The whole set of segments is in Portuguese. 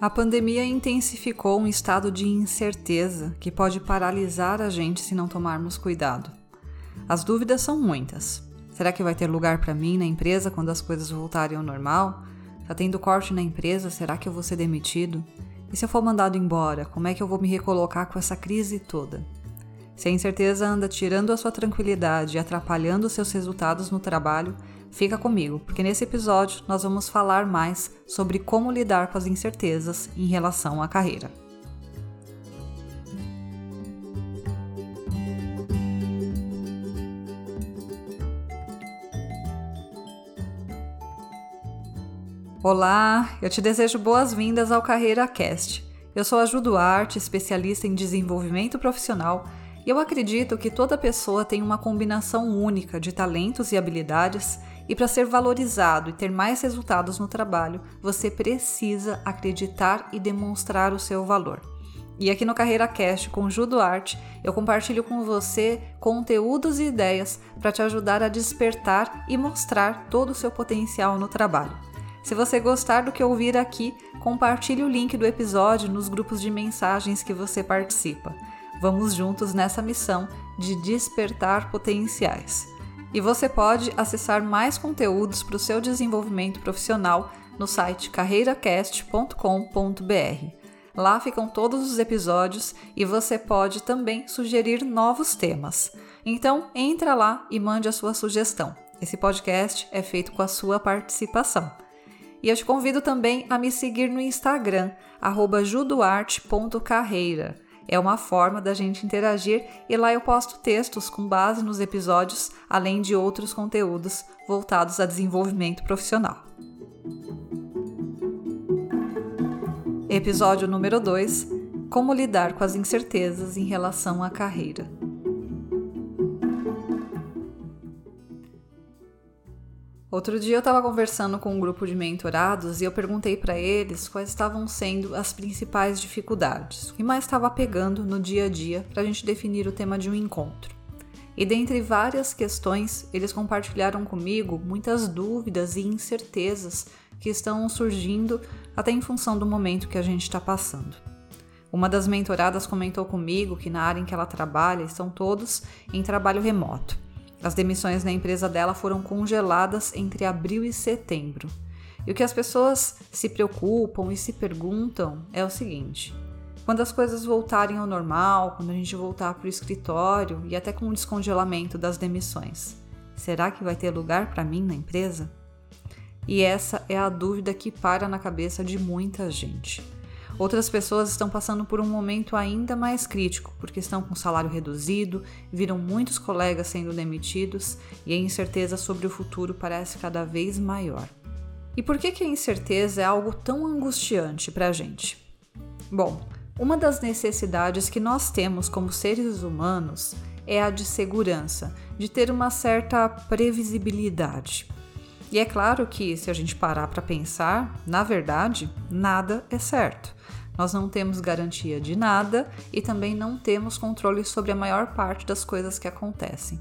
A pandemia intensificou um estado de incerteza que pode paralisar a gente se não tomarmos cuidado. As dúvidas são muitas. Será que vai ter lugar para mim na empresa quando as coisas voltarem ao normal? Tá tendo corte na empresa, será que eu vou ser demitido? E se eu for mandado embora, como é que eu vou me recolocar com essa crise toda? Se a incerteza anda tirando a sua tranquilidade e atrapalhando seus resultados no trabalho, Fica comigo, porque nesse episódio nós vamos falar mais sobre como lidar com as incertezas em relação à carreira. Olá, eu te desejo boas-vindas ao Carreira Cast. Eu sou a Ju Duarte, especialista em desenvolvimento profissional, e eu acredito que toda pessoa tem uma combinação única de talentos e habilidades e para ser valorizado e ter mais resultados no trabalho, você precisa acreditar e demonstrar o seu valor. E aqui no Carreira Cast com Ju Duarte, eu compartilho com você conteúdos e ideias para te ajudar a despertar e mostrar todo o seu potencial no trabalho. Se você gostar do que ouvir aqui, compartilhe o link do episódio nos grupos de mensagens que você participa. Vamos juntos nessa missão de despertar potenciais. E você pode acessar mais conteúdos para o seu desenvolvimento profissional no site carreiracast.com.br. Lá ficam todos os episódios e você pode também sugerir novos temas. Então, entra lá e mande a sua sugestão. Esse podcast é feito com a sua participação. E eu te convido também a me seguir no Instagram, juduarte.carreira. É uma forma da gente interagir e lá eu posto textos com base nos episódios, além de outros conteúdos voltados a desenvolvimento profissional. Episódio número 2: Como lidar com as incertezas em relação à carreira. Outro dia eu estava conversando com um grupo de mentorados e eu perguntei para eles quais estavam sendo as principais dificuldades, que mais estava pegando no dia a dia para a gente definir o tema de um encontro. E dentre várias questões, eles compartilharam comigo muitas dúvidas e incertezas que estão surgindo até em função do momento que a gente está passando. Uma das mentoradas comentou comigo que na área em que ela trabalha estão todos em trabalho remoto as demissões na empresa dela foram congeladas entre abril e setembro. E o que as pessoas se preocupam e se perguntam é o seguinte: quando as coisas voltarem ao normal, quando a gente voltar para o escritório e até com o descongelamento das demissões, será que vai ter lugar para mim na empresa? E essa é a dúvida que para na cabeça de muita gente. Outras pessoas estão passando por um momento ainda mais crítico, porque estão com salário reduzido, viram muitos colegas sendo demitidos e a incerteza sobre o futuro parece cada vez maior. E por que, que a incerteza é algo tão angustiante para a gente? Bom, uma das necessidades que nós temos como seres humanos é a de segurança, de ter uma certa previsibilidade. E é claro que, se a gente parar para pensar, na verdade, nada é certo. Nós não temos garantia de nada e também não temos controle sobre a maior parte das coisas que acontecem.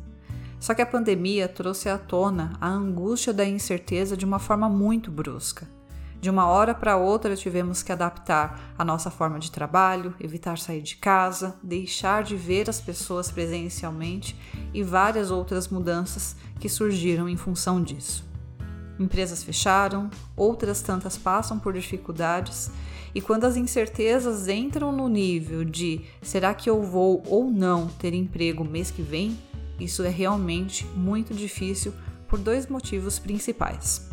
Só que a pandemia trouxe à tona a angústia da incerteza de uma forma muito brusca. De uma hora para outra tivemos que adaptar a nossa forma de trabalho, evitar sair de casa, deixar de ver as pessoas presencialmente e várias outras mudanças que surgiram em função disso. Empresas fecharam, outras tantas passam por dificuldades e quando as incertezas entram no nível de será que eu vou ou não ter emprego mês que vem, isso é realmente muito difícil por dois motivos principais.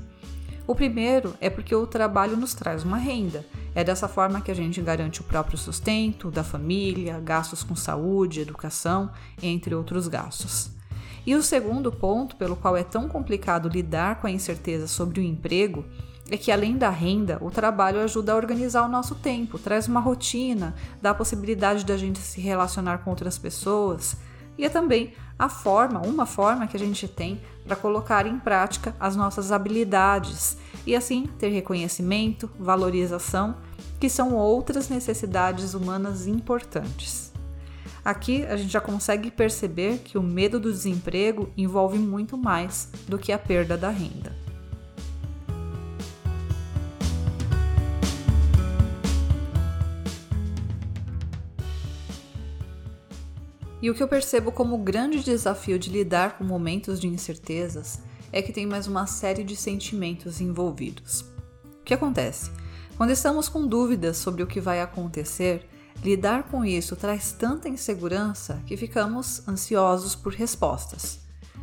O primeiro é porque o trabalho nos traz uma renda. É dessa forma que a gente garante o próprio sustento da família, gastos com saúde, educação, entre outros gastos. E o segundo ponto pelo qual é tão complicado lidar com a incerteza sobre o emprego é que além da renda, o trabalho ajuda a organizar o nosso tempo, traz uma rotina, dá a possibilidade da gente se relacionar com outras pessoas e é também a forma, uma forma que a gente tem para colocar em prática as nossas habilidades e assim ter reconhecimento, valorização, que são outras necessidades humanas importantes. Aqui a gente já consegue perceber que o medo do desemprego envolve muito mais do que a perda da renda. E o que eu percebo como grande desafio de lidar com momentos de incertezas é que tem mais uma série de sentimentos envolvidos. O que acontece? Quando estamos com dúvidas sobre o que vai acontecer, lidar com isso traz tanta insegurança que ficamos ansiosos por respostas.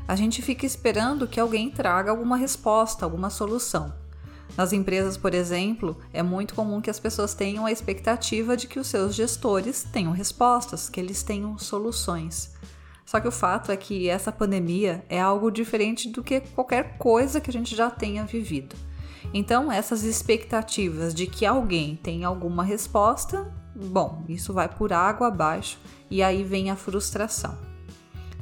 A gente fica esperando que alguém traga alguma resposta, alguma solução. Nas empresas, por exemplo, é muito comum que as pessoas tenham a expectativa de que os seus gestores tenham respostas, que eles tenham soluções. Só que o fato é que essa pandemia é algo diferente do que qualquer coisa que a gente já tenha vivido. Então, essas expectativas de que alguém tenha alguma resposta, bom, isso vai por água abaixo e aí vem a frustração.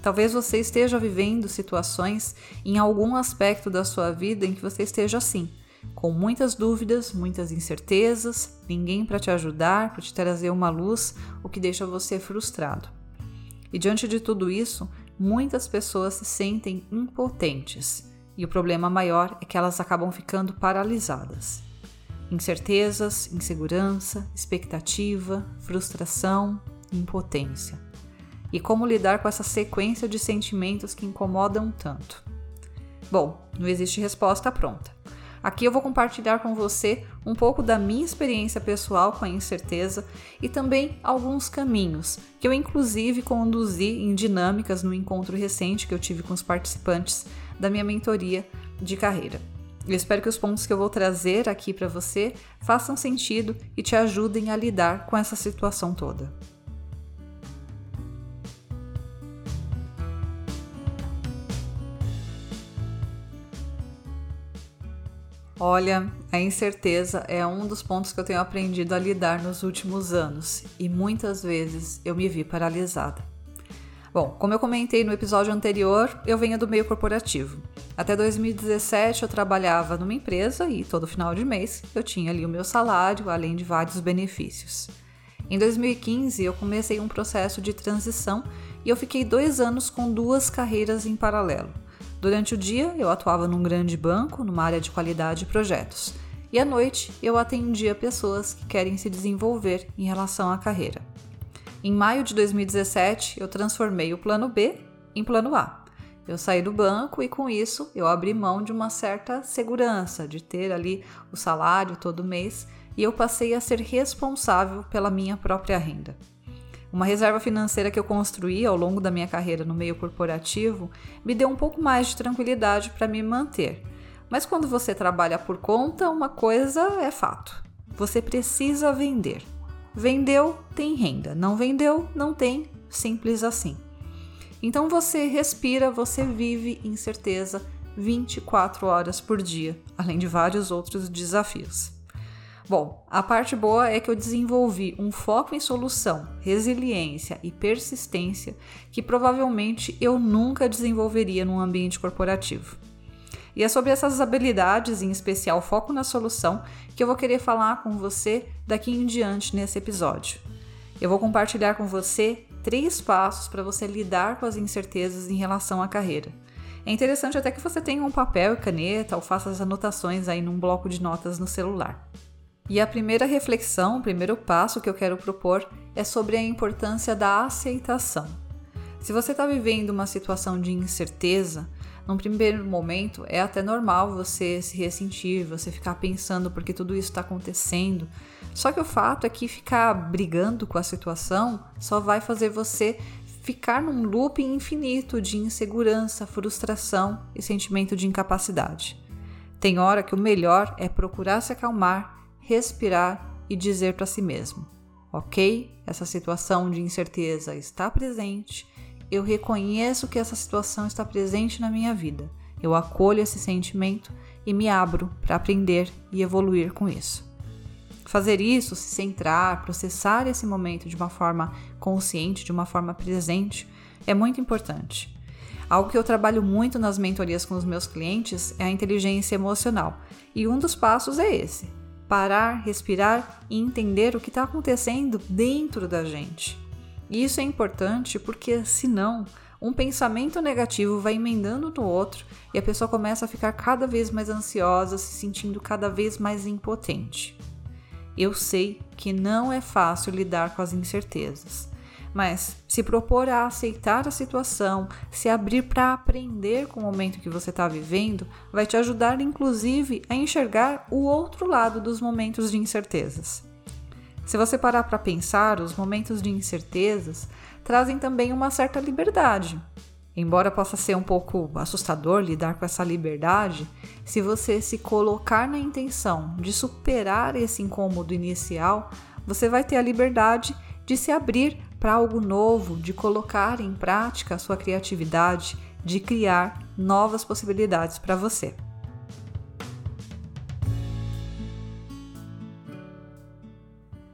Talvez você esteja vivendo situações em algum aspecto da sua vida em que você esteja assim, com muitas dúvidas, muitas incertezas, ninguém para te ajudar, para te trazer uma luz, o que deixa você frustrado. E diante de tudo isso, muitas pessoas se sentem impotentes, e o problema maior é que elas acabam ficando paralisadas. Incertezas, insegurança, expectativa, frustração, impotência. E como lidar com essa sequência de sentimentos que incomodam tanto? Bom, não existe resposta pronta. Aqui eu vou compartilhar com você um pouco da minha experiência pessoal com a incerteza e também alguns caminhos que eu, inclusive, conduzi em dinâmicas no encontro recente que eu tive com os participantes da minha mentoria de carreira. Eu espero que os pontos que eu vou trazer aqui para você façam sentido e te ajudem a lidar com essa situação toda. Olha, a incerteza é um dos pontos que eu tenho aprendido a lidar nos últimos anos e muitas vezes eu me vi paralisada. Bom, como eu comentei no episódio anterior, eu venho do meio corporativo. Até 2017 eu trabalhava numa empresa e todo final de mês eu tinha ali o meu salário, além de vários benefícios. Em 2015 eu comecei um processo de transição e eu fiquei dois anos com duas carreiras em paralelo. Durante o dia, eu atuava num grande banco, numa área de qualidade e projetos. E à noite, eu atendia pessoas que querem se desenvolver em relação à carreira. Em maio de 2017, eu transformei o plano B em plano A. Eu saí do banco e com isso eu abri mão de uma certa segurança de ter ali o salário todo mês e eu passei a ser responsável pela minha própria renda. Uma reserva financeira que eu construí ao longo da minha carreira no meio corporativo me deu um pouco mais de tranquilidade para me manter. Mas quando você trabalha por conta, uma coisa é fato: você precisa vender. Vendeu, tem renda. Não vendeu, não tem. Simples assim. Então você respira, você vive incerteza 24 horas por dia, além de vários outros desafios. Bom, a parte boa é que eu desenvolvi um foco em solução, resiliência e persistência que provavelmente eu nunca desenvolveria num ambiente corporativo. E é sobre essas habilidades, em especial foco na solução, que eu vou querer falar com você daqui em diante nesse episódio. Eu vou compartilhar com você três passos para você lidar com as incertezas em relação à carreira. É interessante até que você tenha um papel e caneta ou faça as anotações aí num bloco de notas no celular. E a primeira reflexão, o primeiro passo que eu quero propor é sobre a importância da aceitação. Se você está vivendo uma situação de incerteza, num primeiro momento é até normal você se ressentir, você ficar pensando porque tudo isso está acontecendo. Só que o fato é que ficar brigando com a situação só vai fazer você ficar num loop infinito de insegurança, frustração e sentimento de incapacidade. Tem hora que o melhor é procurar se acalmar respirar e dizer para si mesmo: Ok, essa situação de incerteza está presente, eu reconheço que essa situação está presente na minha vida, eu acolho esse sentimento e me abro para aprender e evoluir com isso. Fazer isso, se centrar, processar esse momento de uma forma consciente, de uma forma presente, é muito importante. Algo que eu trabalho muito nas mentorias com os meus clientes é a inteligência emocional, e um dos passos é esse: parar, respirar e entender o que está acontecendo dentro da gente. E isso é importante porque, senão, um pensamento negativo vai emendando no outro e a pessoa começa a ficar cada vez mais ansiosa, se sentindo cada vez mais impotente. Eu sei que não é fácil lidar com as incertezas, Mas se propor a aceitar a situação, se abrir para aprender com o momento que você está vivendo, vai te ajudar, inclusive, a enxergar o outro lado dos momentos de incertezas. Se você parar para pensar, os momentos de incertezas trazem também uma certa liberdade. Embora possa ser um pouco assustador lidar com essa liberdade, se você se colocar na intenção de superar esse incômodo inicial, você vai ter a liberdade de se abrir para algo novo, de colocar em prática a sua criatividade, de criar novas possibilidades para você.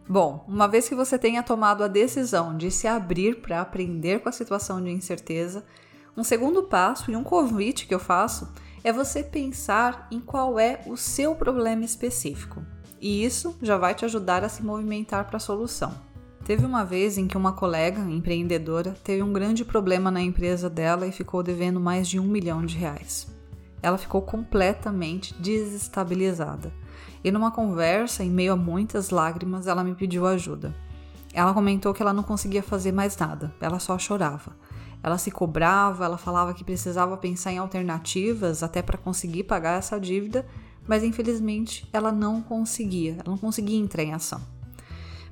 Bom, uma vez que você tenha tomado a decisão de se abrir para aprender com a situação de incerteza, um segundo passo e um convite que eu faço é você pensar em qual é o seu problema específico. E isso já vai te ajudar a se movimentar para a solução. Teve uma vez em que uma colega empreendedora teve um grande problema na empresa dela e ficou devendo mais de um milhão de reais. Ela ficou completamente desestabilizada. E numa conversa, em meio a muitas lágrimas, ela me pediu ajuda. Ela comentou que ela não conseguia fazer mais nada, ela só chorava. Ela se cobrava, ela falava que precisava pensar em alternativas até para conseguir pagar essa dívida, mas infelizmente ela não conseguia, ela não conseguia entrar em ação.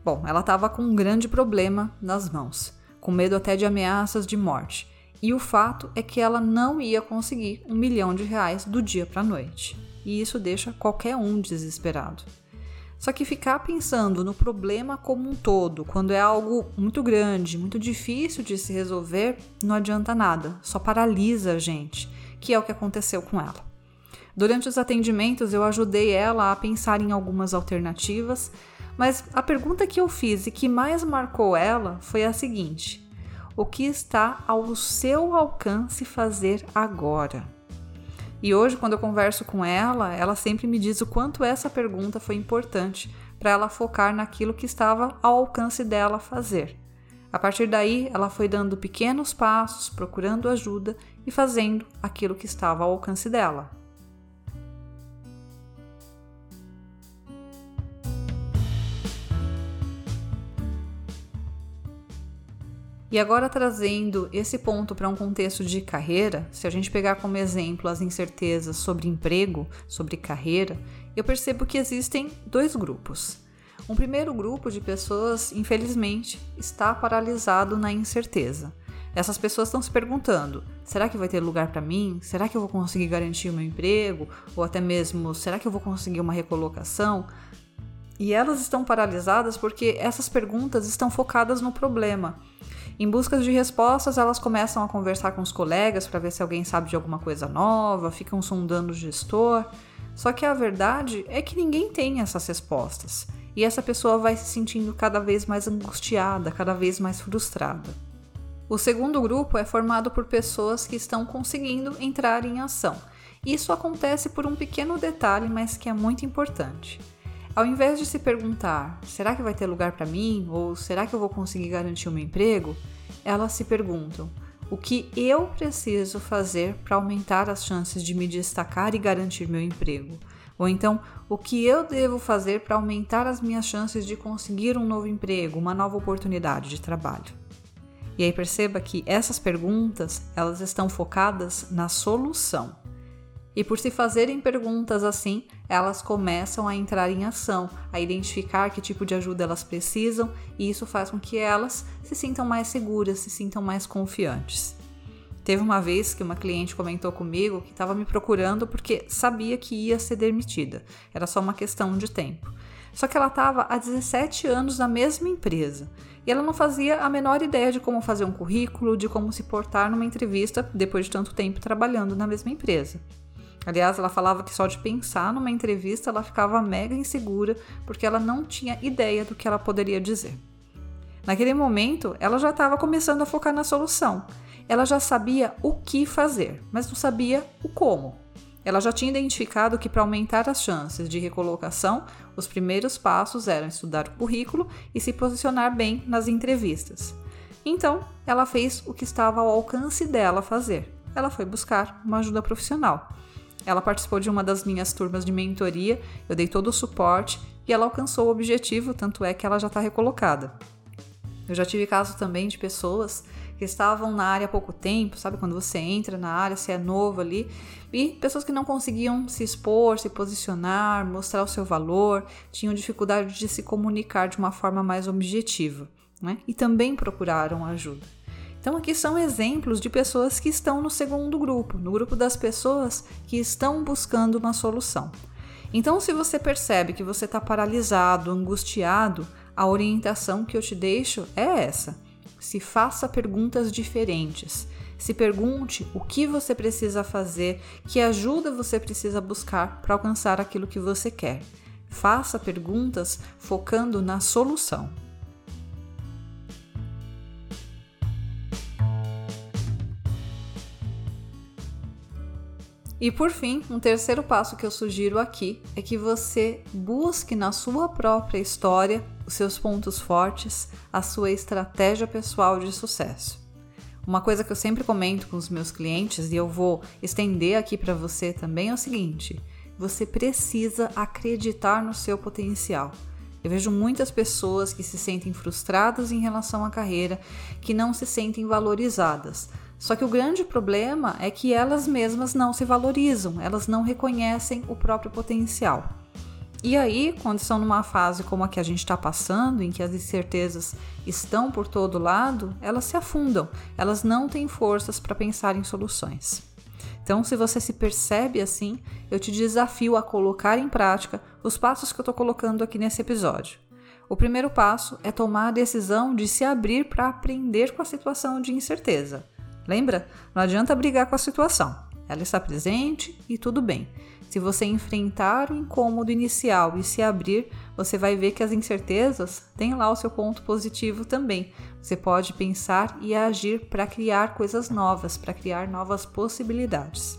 Bom, ela estava com um grande problema nas mãos, com medo até de ameaças de morte. E o fato é que ela não ia conseguir um milhão de reais do dia para a noite. E isso deixa qualquer um desesperado. Só que ficar pensando no problema como um todo, quando é algo muito grande, muito difícil de se resolver, não adianta nada, só paralisa a gente, que é o que aconteceu com ela. Durante os atendimentos, eu ajudei ela a pensar em algumas alternativas, mas a pergunta que eu fiz e que mais marcou ela foi a seguinte: o que está ao seu alcance fazer agora? E hoje, quando eu converso com ela, ela sempre me diz o quanto essa pergunta foi importante para ela focar naquilo que estava ao alcance dela fazer. A partir daí, ela foi dando pequenos passos, procurando ajuda e fazendo aquilo que estava ao alcance dela. E agora trazendo esse ponto para um contexto de carreira, se a gente pegar como exemplo as incertezas sobre emprego, sobre carreira, eu percebo que existem dois grupos. Um primeiro grupo de pessoas, infelizmente, está paralisado na incerteza. Essas pessoas estão se perguntando: será que vai ter lugar para mim? Será que eu vou conseguir garantir o meu emprego? Ou até mesmo, será que eu vou conseguir uma recolocação? E elas estão paralisadas porque essas perguntas estão focadas no problema em busca de respostas, elas começam a conversar com os colegas para ver se alguém sabe de alguma coisa nova, ficam sondando o gestor. Só que a verdade é que ninguém tem essas respostas. E essa pessoa vai se sentindo cada vez mais angustiada, cada vez mais frustrada. O segundo grupo é formado por pessoas que estão conseguindo entrar em ação. Isso acontece por um pequeno detalhe, mas que é muito importante. Ao invés de se perguntar: será que vai ter lugar para mim? Ou será que eu vou conseguir garantir o meu emprego? Elas se perguntam: o que eu preciso fazer para aumentar as chances de me destacar e garantir meu emprego? Ou então, o que eu devo fazer para aumentar as minhas chances de conseguir um novo emprego, uma nova oportunidade de trabalho? E aí perceba que essas perguntas, elas estão focadas na solução. E por se fazerem perguntas assim, elas começam a entrar em ação, a identificar que tipo de ajuda elas precisam, e isso faz com que elas se sintam mais seguras, se sintam mais confiantes. Teve uma vez que uma cliente comentou comigo que estava me procurando porque sabia que ia ser demitida, era só uma questão de tempo. Só que ela estava há 17 anos na mesma empresa e ela não fazia a menor ideia de como fazer um currículo, de como se portar numa entrevista depois de tanto tempo trabalhando na mesma empresa. Aliás, ela falava que só de pensar numa entrevista ela ficava mega insegura porque ela não tinha ideia do que ela poderia dizer. Naquele momento, ela já estava começando a focar na solução. Ela já sabia o que fazer, mas não sabia o como. Ela já tinha identificado que para aumentar as chances de recolocação, os primeiros passos eram estudar o currículo e se posicionar bem nas entrevistas. Então, ela fez o que estava ao alcance dela fazer. Ela foi buscar uma ajuda profissional. Ela participou de uma das minhas turmas de mentoria, eu dei todo o suporte e ela alcançou o objetivo, tanto é que ela já está recolocada. Eu já tive caso também de pessoas que estavam na área há pouco tempo, sabe? Quando você entra na área, você é novo ali, e pessoas que não conseguiam se expor, se posicionar, mostrar o seu valor, tinham dificuldade de se comunicar de uma forma mais objetiva, né? E também procuraram ajuda. Então, aqui são exemplos de pessoas que estão no segundo grupo, no grupo das pessoas que estão buscando uma solução. Então, se você percebe que você está paralisado, angustiado, a orientação que eu te deixo é essa se faça perguntas diferentes. Se pergunte o que você precisa fazer, que ajuda você precisa buscar para alcançar aquilo que você quer. Faça perguntas focando na solução. E por fim, um terceiro passo que eu sugiro aqui é que você busque na sua própria história os seus pontos fortes, a sua estratégia pessoal de sucesso. Uma coisa que eu sempre comento com os meus clientes e eu vou estender aqui para você também é o seguinte: você precisa acreditar no seu potencial. Eu vejo muitas pessoas que se sentem frustradas em relação à carreira, que não se sentem valorizadas. Só que o grande problema é que elas mesmas não se valorizam, elas não reconhecem o próprio potencial. E aí, quando estão numa fase como a que a gente está passando, em que as incertezas estão por todo lado, elas se afundam, elas não têm forças para pensar em soluções. Então, se você se percebe assim, eu te desafio a colocar em prática os passos que eu estou colocando aqui nesse episódio. O primeiro passo é tomar a decisão de se abrir para aprender com a situação de incerteza. Lembra? Não adianta brigar com a situação. Ela está presente e tudo bem. Se você enfrentar o incômodo inicial e se abrir, você vai ver que as incertezas têm lá o seu ponto positivo também. Você pode pensar e agir para criar coisas novas, para criar novas possibilidades.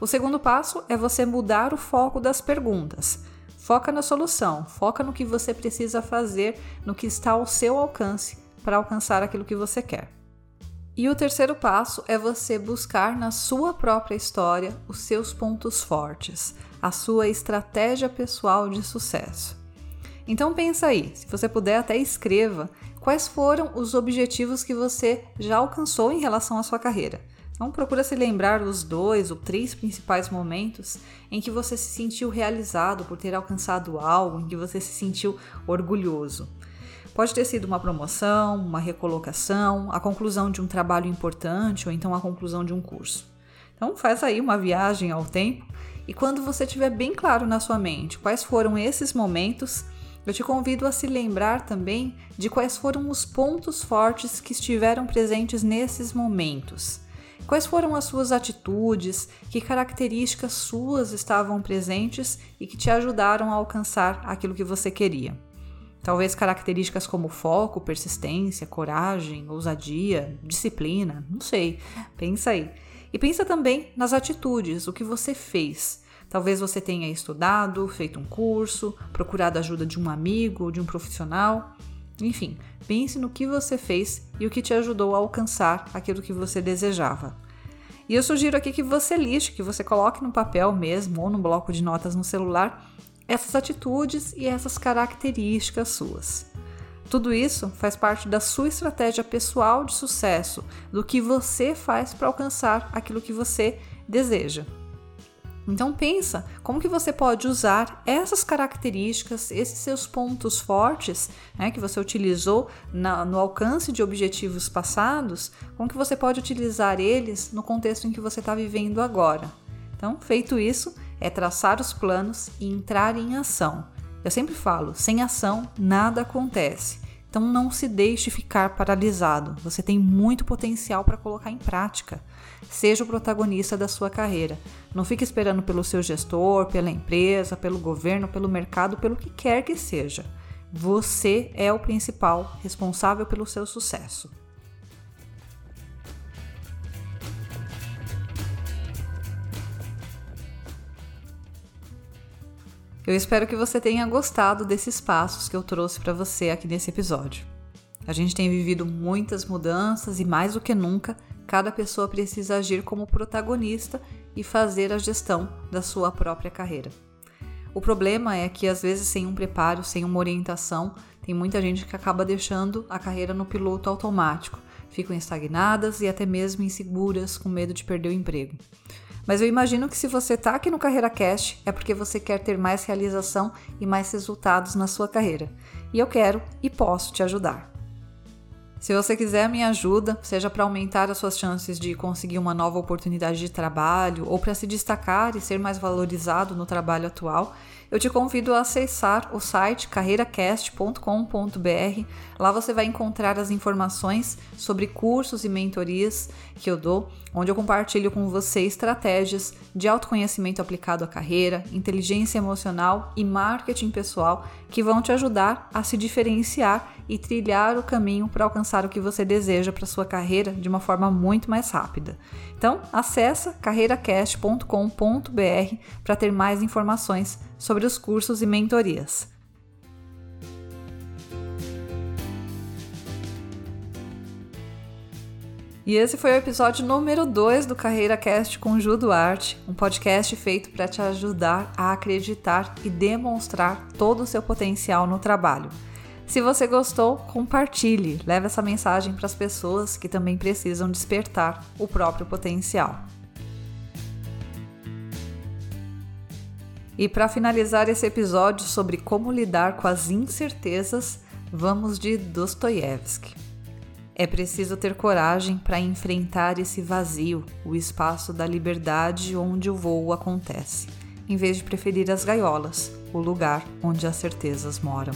O segundo passo é você mudar o foco das perguntas. Foca na solução, foca no que você precisa fazer, no que está ao seu alcance para alcançar aquilo que você quer. E o terceiro passo é você buscar na sua própria história os seus pontos fortes, a sua estratégia pessoal de sucesso. Então pensa aí, se você puder até escreva quais foram os objetivos que você já alcançou em relação à sua carreira. Então procura se lembrar dos dois ou três principais momentos em que você se sentiu realizado por ter alcançado algo, em que você se sentiu orgulhoso. Pode ter sido uma promoção, uma recolocação, a conclusão de um trabalho importante ou então a conclusão de um curso. Então faz aí uma viagem ao tempo e quando você tiver bem claro na sua mente quais foram esses momentos, eu te convido a se lembrar também de quais foram os pontos fortes que estiveram presentes nesses momentos. Quais foram as suas atitudes, que características suas estavam presentes e que te ajudaram a alcançar aquilo que você queria. Talvez características como foco, persistência, coragem, ousadia, disciplina, não sei. Pensa aí. E pensa também nas atitudes, o que você fez. Talvez você tenha estudado, feito um curso, procurado a ajuda de um amigo, de um profissional. Enfim, pense no que você fez e o que te ajudou a alcançar aquilo que você desejava. E eu sugiro aqui que você liste, que você coloque no papel mesmo ou no bloco de notas no celular essas atitudes e essas características suas. Tudo isso faz parte da sua estratégia pessoal de sucesso, do que você faz para alcançar aquilo que você deseja. Então pensa como que você pode usar essas características, esses seus pontos fortes, né, que você utilizou na, no alcance de objetivos passados, como que você pode utilizar eles no contexto em que você está vivendo agora. Então, feito isso, é traçar os planos e entrar em ação. Eu sempre falo: sem ação nada acontece. Então não se deixe ficar paralisado. Você tem muito potencial para colocar em prática. Seja o protagonista da sua carreira. Não fique esperando pelo seu gestor, pela empresa, pelo governo, pelo mercado, pelo que quer que seja. Você é o principal responsável pelo seu sucesso. Eu espero que você tenha gostado desses passos que eu trouxe para você aqui nesse episódio. A gente tem vivido muitas mudanças e mais do que nunca, cada pessoa precisa agir como protagonista e fazer a gestão da sua própria carreira. O problema é que às vezes sem um preparo, sem uma orientação, Tem muita gente que acaba deixando a carreira no piloto automático, ficam estagnadas e até mesmo inseguras, com medo de perder o emprego. Mas eu imagino que se você está aqui no Carreira Cast é porque você quer ter mais realização e mais resultados na sua carreira. E eu quero e posso te ajudar. Se você quiser minha ajuda, seja para aumentar as suas chances de conseguir uma nova oportunidade de trabalho ou para se destacar e ser mais valorizado no trabalho atual, eu te convido a acessar o site carreiracast.com.br. Lá você vai encontrar as informações sobre cursos e mentorias que eu dou, onde eu compartilho com você estratégias de autoconhecimento aplicado à carreira, inteligência emocional e marketing pessoal que vão te ajudar a se diferenciar e trilhar o caminho para alcançar o que você deseja para sua carreira de uma forma muito mais rápida. Então, acessa carreiracast.com.br para ter mais informações sobre os cursos e mentorias. E esse foi o episódio número 2 do Carreira Cast com Ju Duarte, um podcast feito para te ajudar a acreditar e demonstrar todo o seu potencial no trabalho. Se você gostou, compartilhe, leve essa mensagem para as pessoas que também precisam despertar o próprio potencial. E para finalizar esse episódio sobre como lidar com as incertezas, vamos de Dostoiévski. É preciso ter coragem para enfrentar esse vazio, o espaço da liberdade onde o voo acontece, em vez de preferir as gaiolas, o lugar onde as certezas moram.